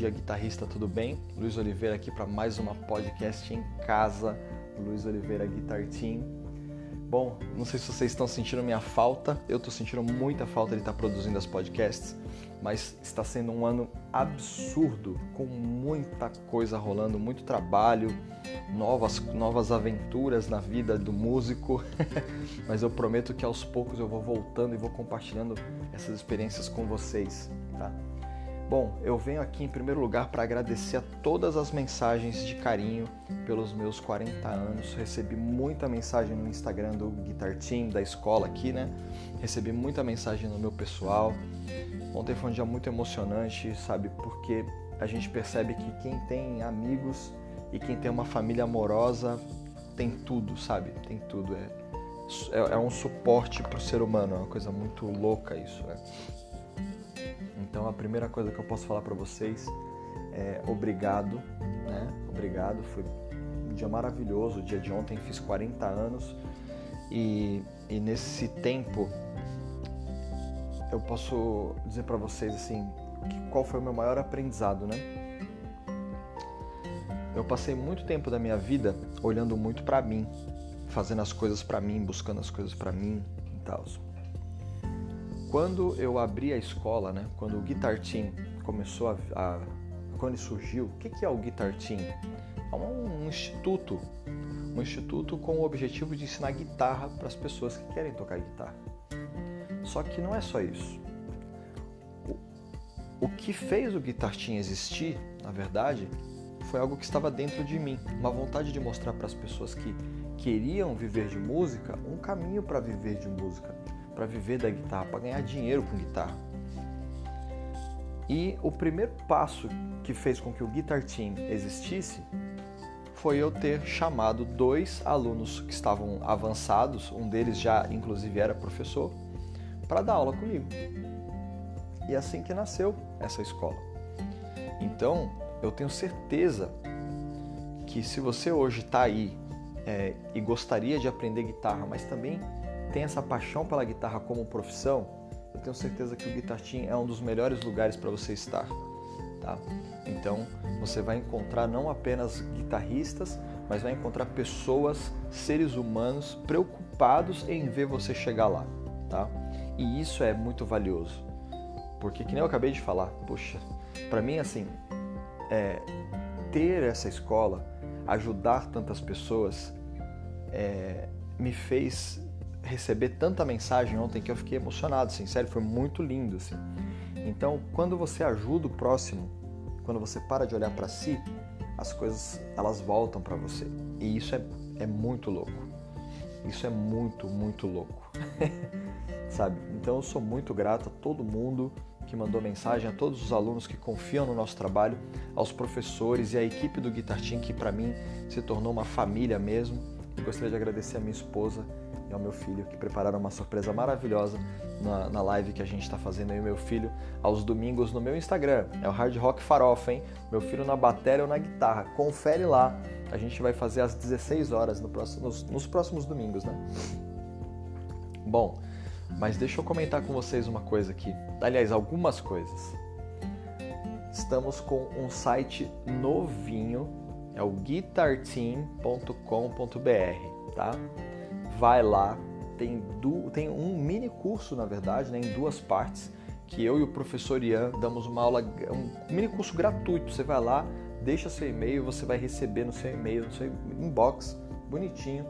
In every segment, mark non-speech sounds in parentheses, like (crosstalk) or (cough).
dia, guitarrista, tudo bem? Luiz Oliveira aqui para mais uma podcast em casa. Luiz Oliveira Guitar Team. Bom, não sei se vocês estão sentindo minha falta, eu estou sentindo muita falta de estar produzindo as podcasts, mas está sendo um ano absurdo, com muita coisa rolando, muito trabalho, novas, novas aventuras na vida do músico. (laughs) mas eu prometo que aos poucos eu vou voltando e vou compartilhando essas experiências com vocês, tá? Bom, eu venho aqui em primeiro lugar para agradecer a todas as mensagens de carinho pelos meus 40 anos. Recebi muita mensagem no Instagram do Guitar Team, da escola aqui, né? Recebi muita mensagem no meu pessoal. Ontem foi um dia muito emocionante, sabe? Porque a gente percebe que quem tem amigos e quem tem uma família amorosa tem tudo, sabe? Tem tudo. É, é, é um suporte para o ser humano, é uma coisa muito louca isso, né? Então a primeira coisa que eu posso falar para vocês é obrigado, né? Obrigado, foi um dia maravilhoso, o dia de ontem fiz 40 anos e, e nesse tempo eu posso dizer para vocês assim, qual foi o meu maior aprendizado, né? Eu passei muito tempo da minha vida olhando muito para mim, fazendo as coisas para mim, buscando as coisas para mim e tal. Quando eu abri a escola, né, quando o Guitar Team começou a, a quando surgiu, o que é o Guitar Team? É um, um instituto, um instituto com o objetivo de ensinar guitarra para as pessoas que querem tocar guitarra. Só que não é só isso. O, o que fez o Guitar Team existir, na verdade, foi algo que estava dentro de mim, uma vontade de mostrar para as pessoas que queriam viver de música um caminho para viver de música para viver da guitarra, para ganhar dinheiro com guitarra. E o primeiro passo que fez com que o Guitar Team existisse foi eu ter chamado dois alunos que estavam avançados, um deles já inclusive era professor, para dar aula comigo. E é assim que nasceu essa escola. Então, eu tenho certeza que se você hoje está aí é, e gostaria de aprender guitarra, mas também tem essa paixão pela guitarra como profissão, eu tenho certeza que o Guitar Team é um dos melhores lugares para você estar. Tá? Então você vai encontrar não apenas guitarristas, mas vai encontrar pessoas, seres humanos preocupados em ver você chegar lá. Tá? E isso é muito valioso. Porque, que nem eu acabei de falar, poxa, para mim, assim, é, ter essa escola, ajudar tantas pessoas, é, me fez receber tanta mensagem ontem que eu fiquei emocionado, assim, sério, foi muito lindo, assim. Então, quando você ajuda o próximo, quando você para de olhar para si, as coisas elas voltam para você. E isso é, é muito louco. Isso é muito, muito louco. (laughs) Sabe? Então eu sou muito grato a todo mundo que mandou mensagem, a todos os alunos que confiam no nosso trabalho, aos professores e à equipe do Guitar Team, que para mim se tornou uma família mesmo. E gostaria de agradecer a minha esposa e ao meu filho, que prepararam uma surpresa maravilhosa na, na live que a gente está fazendo aí, meu filho, aos domingos no meu Instagram. É o Hard Rock Farofa, hein? Meu filho na bateria ou na guitarra. Confere lá. A gente vai fazer às 16 horas no próximo, nos, nos próximos domingos, né? Bom, mas deixa eu comentar com vocês uma coisa aqui. Aliás, algumas coisas. Estamos com um site novinho, é o guitarteam.com.br, tá? Vai lá, tem, du, tem um mini curso, na verdade, né, em duas partes, que eu e o professor Ian damos uma aula, um mini curso gratuito. Você vai lá, deixa seu e-mail, você vai receber no seu e-mail, no seu inbox, bonitinho,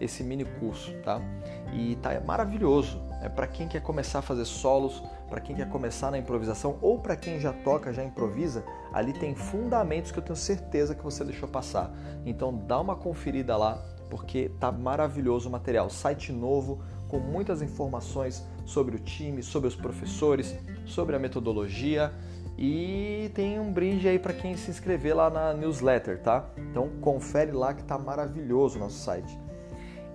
esse mini curso, tá? E tá maravilhoso. É para quem quer começar a fazer solos, para quem quer começar na improvisação ou para quem já toca, já improvisa, ali tem fundamentos que eu tenho certeza que você deixou passar. Então dá uma conferida lá porque tá maravilhoso o material. Site novo com muitas informações sobre o time, sobre os professores, sobre a metodologia e tem um brinde aí para quem se inscrever lá na newsletter, tá? Então confere lá que tá maravilhoso o nosso site.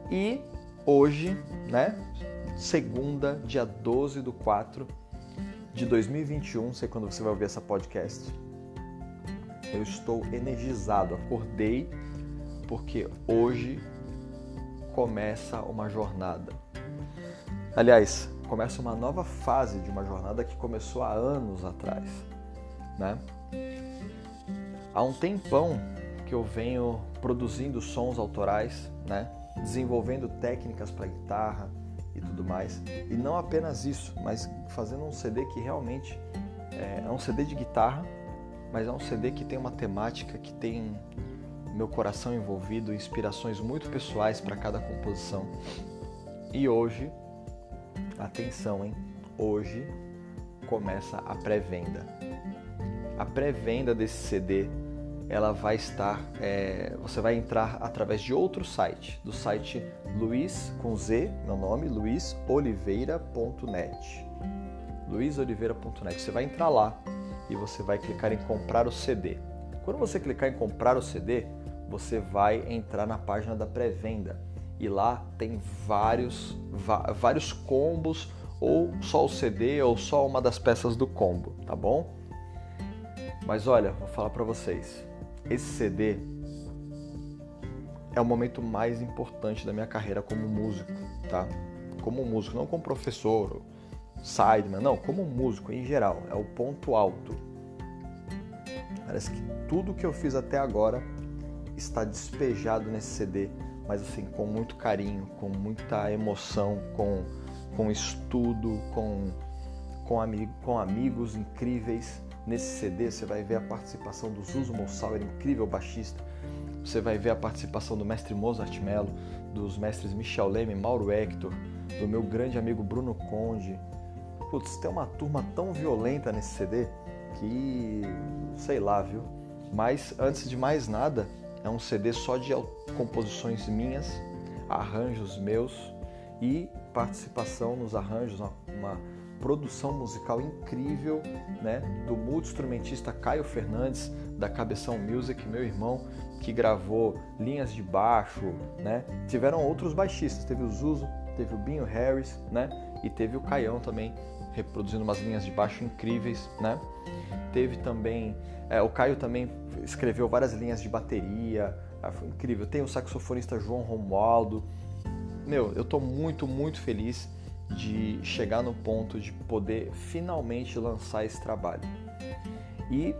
E hoje, né, segunda, dia 12 do 4 de 2021, sei quando você vai ouvir essa podcast. Eu estou energizado, acordei porque hoje começa uma jornada. Aliás, começa uma nova fase de uma jornada que começou há anos atrás, né? Há um tempão que eu venho produzindo sons autorais, né? desenvolvendo técnicas para guitarra e tudo mais. E não apenas isso, mas fazendo um CD que realmente é, é um CD de guitarra, mas é um CD que tem uma temática que tem meu coração envolvido, inspirações muito pessoais para cada composição. E hoje, atenção, hein? Hoje começa a pré-venda. A pré-venda desse CD, ela vai estar, é, você vai entrar através de outro site, do site Luiz com Z, meu nome, luizoliveira.net. luizoliveira.net. Você vai entrar lá e você vai clicar em comprar o CD. Quando você clicar em comprar o CD, você vai entrar na página da pré-venda e lá tem vários, vários combos ou só o CD ou só uma das peças do combo, tá bom? Mas olha, vou falar para vocês, esse CD é o momento mais importante da minha carreira como músico, tá? Como músico, não como professor, sideman, não, como músico em geral, é o ponto alto. Parece que tudo que eu fiz até agora está despejado nesse CD, mas assim, com muito carinho, com muita emoção, com, com estudo, com, com, com amigos incríveis. Nesse CD você vai ver a participação do Zuzo Mossauer, incrível baixista. Você vai ver a participação do mestre Mozart Mello, dos mestres Michel Leme, Mauro Hector, do meu grande amigo Bruno Conde. Putz, tem uma turma tão violenta nesse CD que, sei lá, viu? Mas antes de mais nada, é um CD só de composições minhas, arranjos meus e participação nos arranjos, uma, uma produção musical incrível né, do multi-instrumentista Caio Fernandes, da Cabeção Music, meu irmão, que gravou linhas de baixo, né? Tiveram outros baixistas, teve o Zuzo, teve o Binho Harris, né? E teve o Caião também, reproduzindo umas linhas de baixo incríveis, né? Teve também é, o Caio também escreveu várias linhas de bateria, ah, foi incrível. Tem o saxofonista João Romualdo. Meu, eu estou muito, muito feliz de chegar no ponto de poder finalmente lançar esse trabalho. E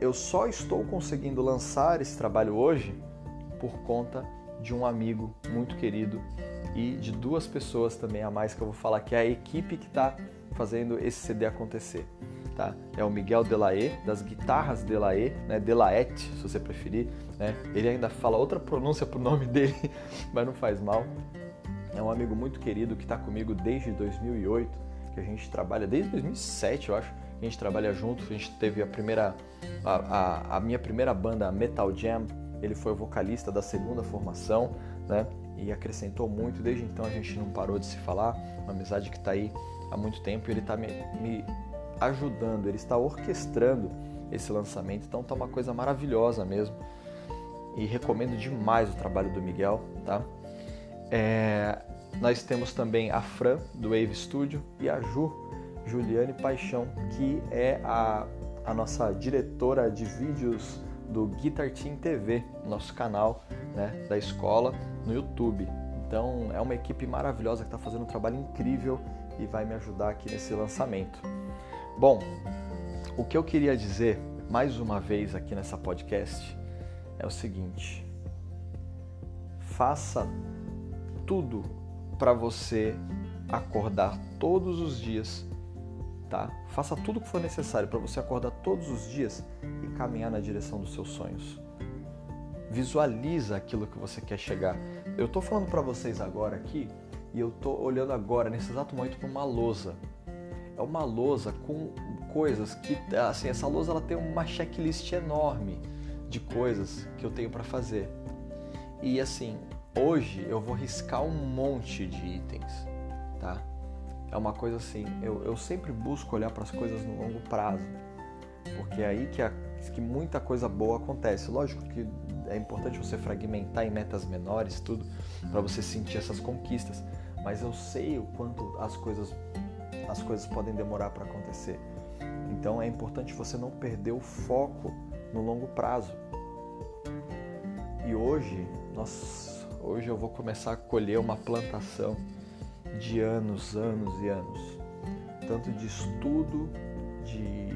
eu só estou conseguindo lançar esse trabalho hoje por conta de um amigo muito querido e de duas pessoas também a mais que eu vou falar, que é a equipe que está fazendo esse CD acontecer tá? É o Miguel Delaé, das guitarras Delaé, né? Delaete, se você preferir, né? Ele ainda fala outra pronúncia pro nome (laughs) dele, mas não faz mal. É um amigo muito querido que está comigo desde 2008, que a gente trabalha desde 2007, eu acho. A gente trabalha junto, a gente teve a primeira, a, a, a minha primeira banda, Metal Jam. Ele foi o vocalista da segunda formação, né? E acrescentou muito. Desde então a gente não parou de se falar. Uma amizade que está aí há muito tempo. E ele está me, me ajudando, ele está orquestrando esse lançamento. Então tá uma coisa maravilhosa mesmo. E recomendo demais o trabalho do Miguel, tá? É, nós temos também a Fran do Wave Studio e a Ju, Juliane Paixão, que é a, a nossa diretora de vídeos do Guitar Team TV, nosso canal né, da escola no YouTube. Então é uma equipe maravilhosa que está fazendo um trabalho incrível e vai me ajudar aqui nesse lançamento. Bom, o que eu queria dizer mais uma vez aqui nessa podcast é o seguinte: faça tudo para você acordar todos os dias, tá? Faça tudo o que for necessário para você acordar todos os dias e caminhar na direção dos seus sonhos. Visualiza aquilo que você quer chegar. Eu estou falando para vocês agora aqui e eu estou olhando agora nesse exato momento para uma lousa é uma lousa com coisas que, assim, essa lousa ela tem uma checklist enorme de coisas que eu tenho para fazer. E assim, hoje eu vou riscar um monte de itens, tá? É uma coisa assim, eu, eu sempre busco olhar para as coisas no longo prazo, porque é aí que, a, que muita coisa boa acontece. Lógico que é importante você fragmentar em metas menores, tudo, para você sentir essas conquistas, mas eu sei o quanto as coisas as coisas podem demorar para acontecer. Então é importante você não perder o foco no longo prazo. E hoje, nós, hoje eu vou começar a colher uma plantação de anos, anos e anos, tanto de estudo, de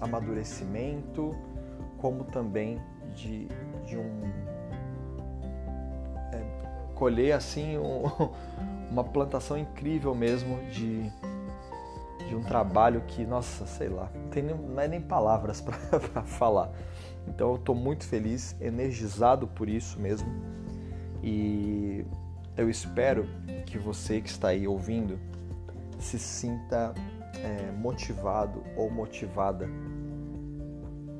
amadurecimento, como também de, de um colher assim um, (laughs) uma plantação incrível mesmo de, de um trabalho que, nossa, sei lá, não tem nem, não é nem palavras (laughs) para falar. Então eu estou muito feliz, energizado por isso mesmo. E eu espero que você que está aí ouvindo se sinta é, motivado ou motivada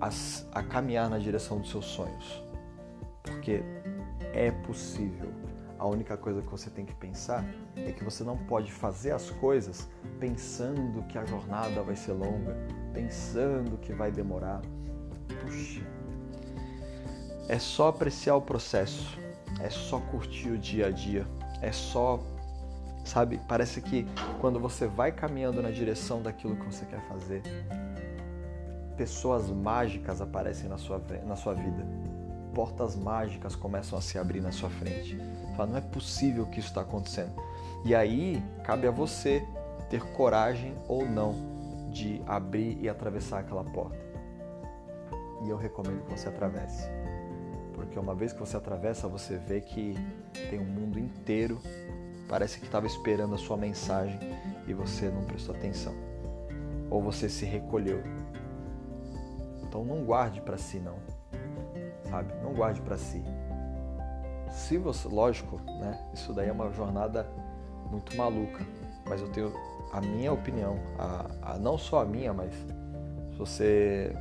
a, a caminhar na direção dos seus sonhos. Porque é possível. A única coisa que você tem que pensar é que você não pode fazer as coisas pensando que a jornada vai ser longa, pensando que vai demorar. Puxa, é só apreciar o processo, é só curtir o dia a dia, é só, sabe, parece que quando você vai caminhando na direção daquilo que você quer fazer, pessoas mágicas aparecem na sua, na sua vida. Portas mágicas começam a se abrir na sua frente. Fala, não é possível que isso está acontecendo. E aí cabe a você ter coragem ou não de abrir e atravessar aquela porta. E eu recomendo que você atravesse. Porque uma vez que você atravessa, você vê que tem um mundo inteiro. Parece que estava esperando a sua mensagem e você não prestou atenção. Ou você se recolheu então não guarde para si não. Sabe? Não guarde para si. Se você, lógico, né? Isso daí é uma jornada muito maluca, mas eu tenho a minha opinião, a, a não só a minha, mas se você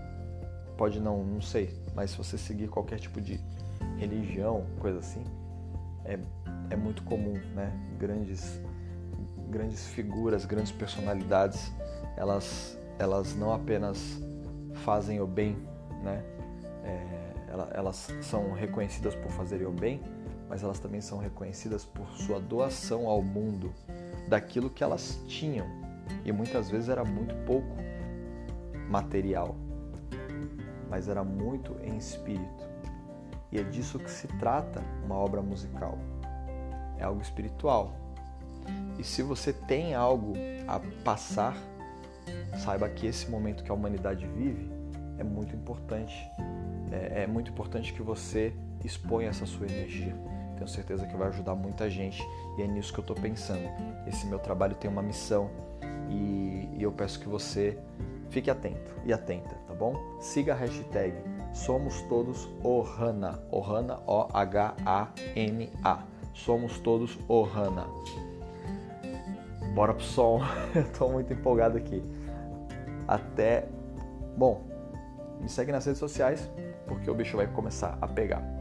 pode não, não sei, mas se você seguir qualquer tipo de religião, coisa assim, é, é muito comum, né? Grandes grandes figuras, grandes personalidades, elas elas não apenas fazem o bem, né? É, elas são reconhecidas por fazerem o bem, mas elas também são reconhecidas por sua doação ao mundo daquilo que elas tinham e muitas vezes era muito pouco material, mas era muito em espírito. E é disso que se trata uma obra musical. É algo espiritual. E se você tem algo a passar saiba que esse momento que a humanidade vive é muito importante. É, é muito importante que você exponha essa sua energia. Tenho certeza que vai ajudar muita gente e é nisso que eu estou pensando. Esse meu trabalho tem uma missão e, e eu peço que você fique atento e atenta, tá bom? Siga a hashtag Somos Todos Ohana. Ohana, O-H-A-N-A. Somos Todos Ohana. Bora pro som. (laughs) Estou muito empolgado aqui. Até. Bom, me segue nas redes sociais porque o bicho vai começar a pegar.